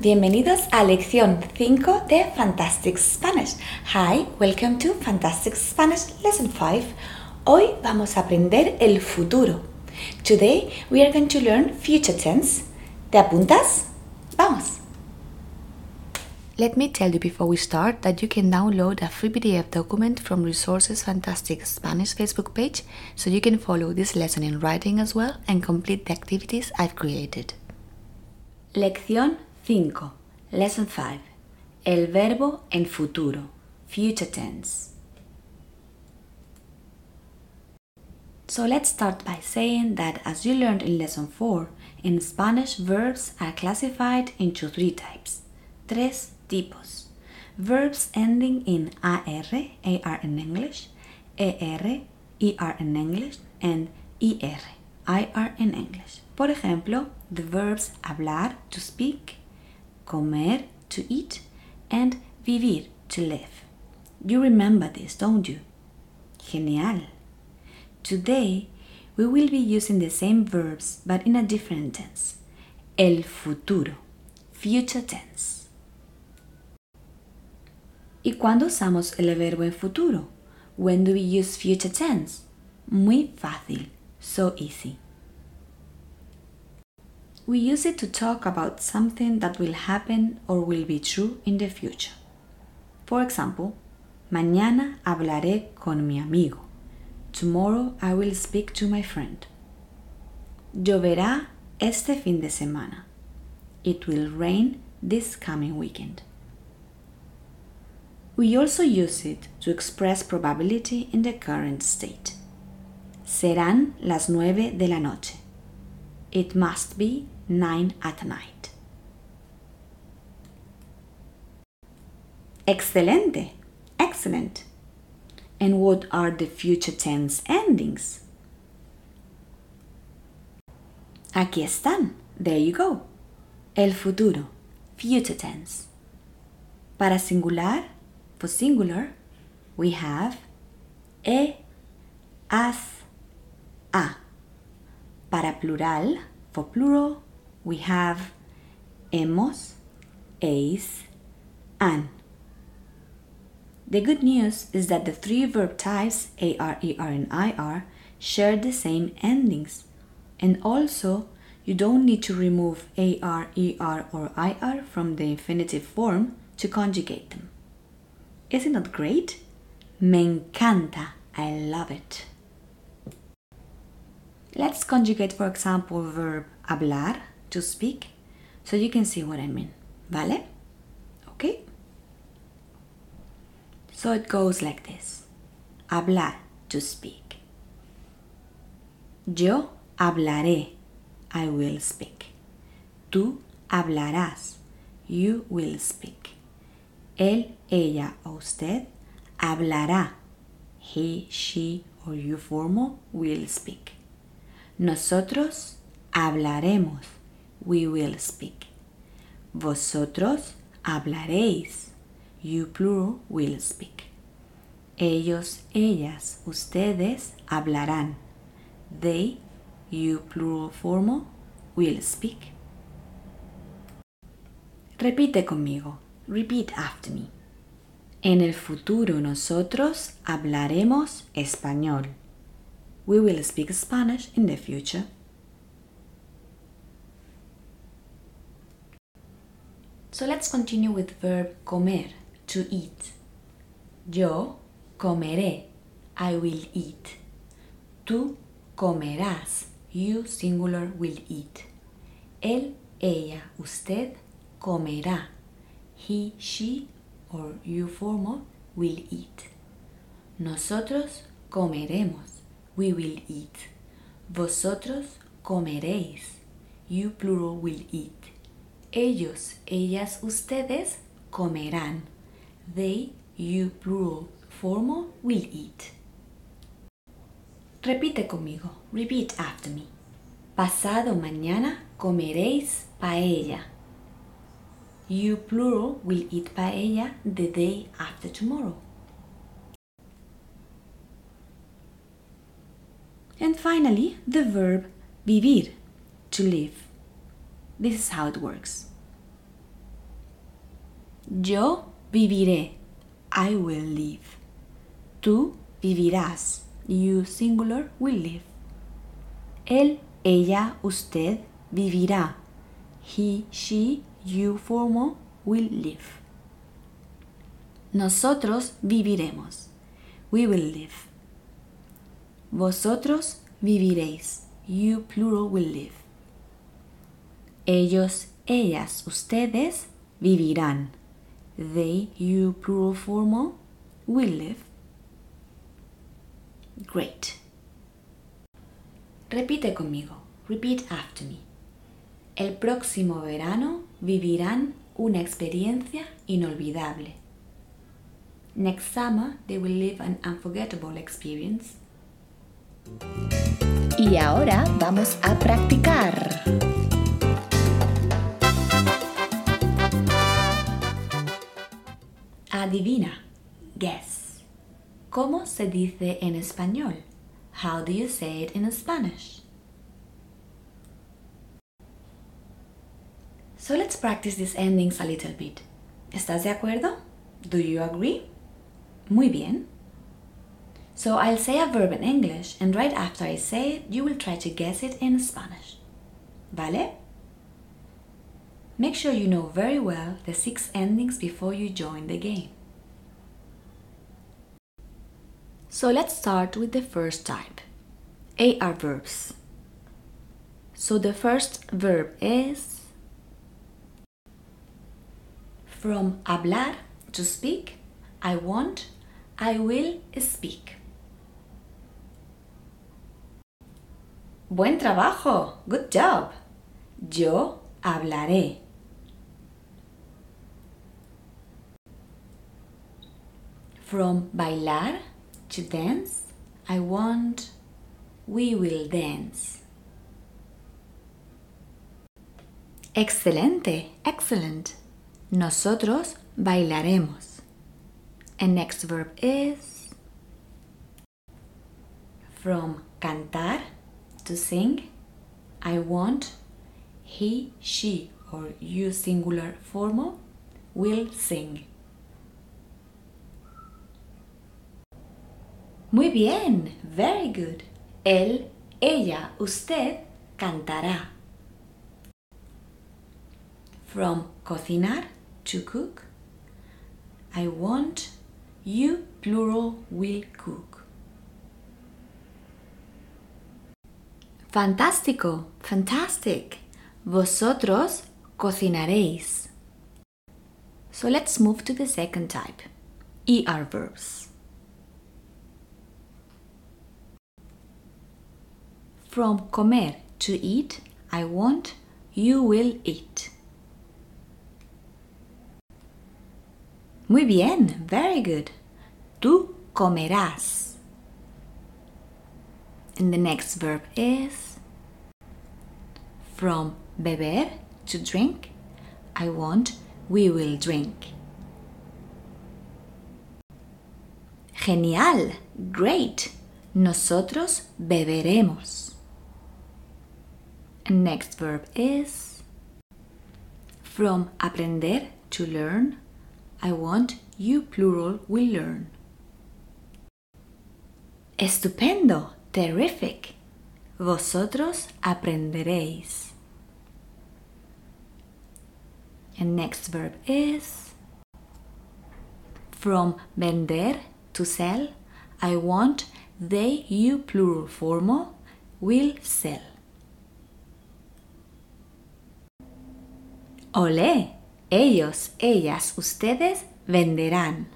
bienvenidos a lección 5 de Fantastic Spanish. Hi, welcome to Fantastic Spanish Lesson 5. Hoy vamos a aprender el futuro. Today we are going to learn future tense. ¿Te apuntas? Vamos. Let me tell you before we start that you can download a free PDF document from Resources Fantastic Spanish Facebook page so you can follow this lesson in writing as well and complete the activities I've created. Lección 5. Lesson 5. El verbo en futuro. Future tense. So let's start by saying that as you learned in lesson 4, in Spanish verbs are classified into three types. Tres tipos. Verbs ending in AR, AR in English, ER, ER in English, and IR, IR in English. Por ejemplo, the verbs hablar, to speak, comer, to eat, and vivir, to live. You remember this, don't you? Genial. Today, we will be using the same verbs but in a different tense. El futuro, future tense. ¿Y cuándo usamos el verbo en futuro? When do we use future tense? Muy fácil, so easy. We use it to talk about something that will happen or will be true in the future. For example, mañana hablaré con mi amigo. Tomorrow I will speak to my friend. Lloverá este fin de semana. It will rain this coming weekend. We also use it to express probability in the current state. Serán las nueve de la noche. It must be 9 at night. Excelente. Excellent. And what are the future tense endings? Aquí están. There you go. El futuro. Future tense. Para singular, for singular, we have e, as, a. Para plural, for plural, we have hemos, eis, an. The good news is that the three verb types AR, ER, and IR share the same endings. And also, you don't need to remove AR, ER, or IR from the infinitive form to conjugate them. Isn't that great? Me encanta. I love it. Let's conjugate, for example, verb hablar to speak so you can see what I mean. ¿Vale? Okay? So it goes like this. Hablar to speak. Yo hablaré. I will speak. Tú hablarás. You will speak. Él, ella o usted hablará. He, she or you formal will speak. Nosotros hablaremos. We will speak. Vosotros hablaréis. You plural will speak. Ellos, ellas, ustedes hablarán. They, you plural formal, will speak. Repite conmigo. Repeat after me. En el futuro nosotros hablaremos español. We will speak Spanish in the future. So let's continue with verb comer, to eat. Yo comeré, I will eat. Tú comerás, you singular will eat. Él, ella, usted comerá. He, she or you formal will eat. Nosotros comeremos, we will eat. Vosotros comeréis, you plural will eat. Ellos, ellas, ustedes comerán. They, you plural formal will eat. Repite conmigo. Repeat after me. Pasado mañana comeréis paella. You plural will eat paella the day after tomorrow. And finally, the verb vivir, to live. This is how it works. Yo viviré. I will live. Tú vivirás. You singular will live. Él, ella, usted vivirá. He, she, you formal will live. Nosotros viviremos. We will live. Vosotros viviréis. You plural will live. Ellos, ellas, ustedes vivirán. They, you plural formal, will live. Great. Repite conmigo. Repeat after me. El próximo verano vivirán una experiencia inolvidable. Next summer they will live an unforgettable experience. Y ahora vamos a practicar. Adivina. Guess. ¿Cómo se dice en español? How do you say it in Spanish? So let's practice these endings a little bit. ¿Estás de acuerdo? Do you agree? Muy bien. So I'll say a verb in English and right after I say it, you will try to guess it in Spanish. ¿Vale? Make sure you know very well the six endings before you join the game. So let's start with the first type. AR verbs. So the first verb is from hablar to speak, I want, I will speak. Buen trabajo. Good job. Yo hablaré. From bailar to dance, I want, we will dance. Excelente, excellent. Nosotros bailaremos. And next verb is from cantar to sing. I want, he, she, or you singular formal will sing. Muy bien, very good. Él, ella, usted cantará. From cocinar to cook. I want, you plural will cook. Fantástico, fantastic. Vosotros cocinaréis. So let's move to the second type. ER verbs. From comer to eat, I want, you will eat. Muy bien, very good. Tú comerás. And the next verb is from beber to drink, I want, we will drink. Genial, great. Nosotros beberemos. Next verb is from aprender to learn, I want, you plural will learn. Estupendo, terrific. Vosotros aprenderéis. And next verb is from vender to sell, I want, they, you plural formal will sell. Olé, ellos, ellas, ustedes venderán.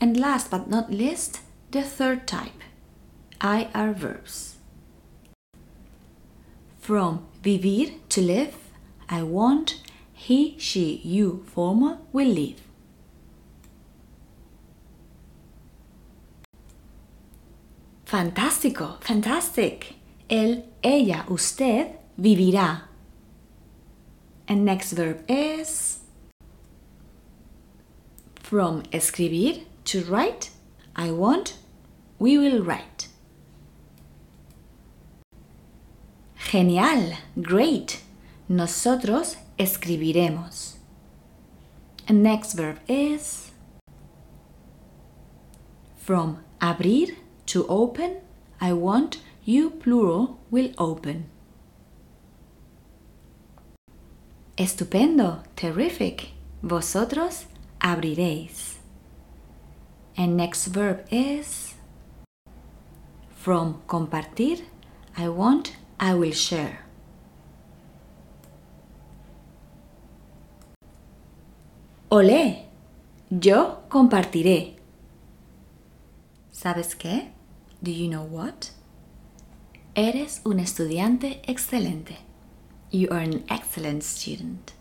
And last but not least, the third type, IR verbs. From vivir to live, I want, he, she, you formal will live. Fantástico, fantastic. Él, ella, usted vivirá. And next verb is from escribir to write. I want, we will write. Genial, great. Nosotros escribiremos. And next verb is from abrir to open. I want you plural will open. Estupendo, terrific. Vosotros abriréis. And next verb is from compartir. I want, I will share. Olé, yo compartiré. ¿Sabes qué? Do you know what? Eres un estudiante excelente. You are an excellent student.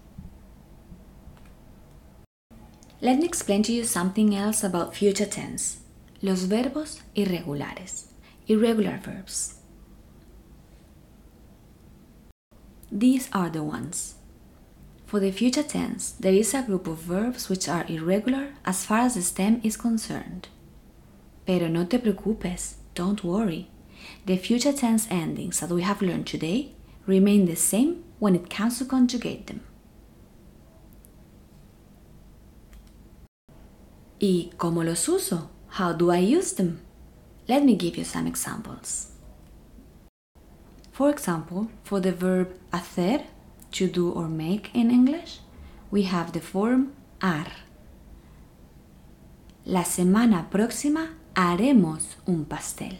Let me explain to you something else about future tense. Los verbos irregulares. Irregular verbs. These are the ones. For the future tense, there is a group of verbs which are irregular as far as the stem is concerned. Pero no te preocupes, don't worry. The future tense endings that we have learned today remain the same when it comes to conjugate them. ¿Y cómo los uso? How do I use them? Let me give you some examples. For example, for the verb hacer, to do or make in English, we have the form har. La semana próxima haremos un pastel.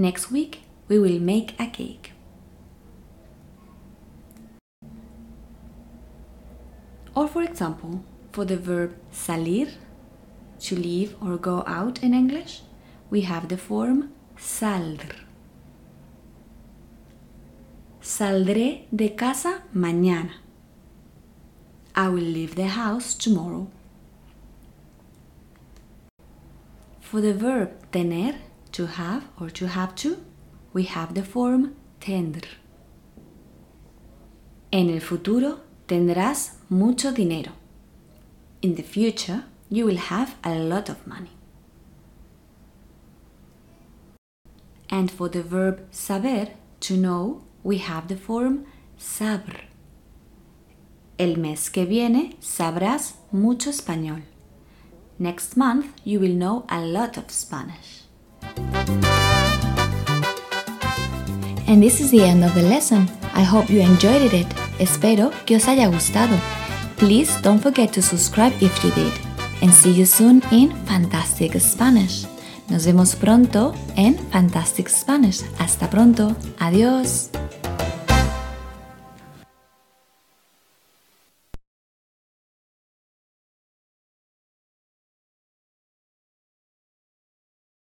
Next week we will make a cake. Or for example, for the verb salir, to leave or go out in English, we have the form saldr. Saldré de casa mañana. I will leave the house tomorrow. For the verb tener, to have or to have to, we have the form tendr. En el futuro tendrás mucho dinero. In the future, you will have a lot of money. And for the verb saber, to know, we have the form sabr. El mes que viene sabrás mucho español. Next month you will know a lot of Spanish. And this is the end of the lesson. I hope you enjoyed it. Espero que os haya gustado. Please don't forget to subscribe if you did. And see you soon in Fantastic Spanish. Nos vemos pronto en Fantastic Spanish. Hasta pronto. Adiós.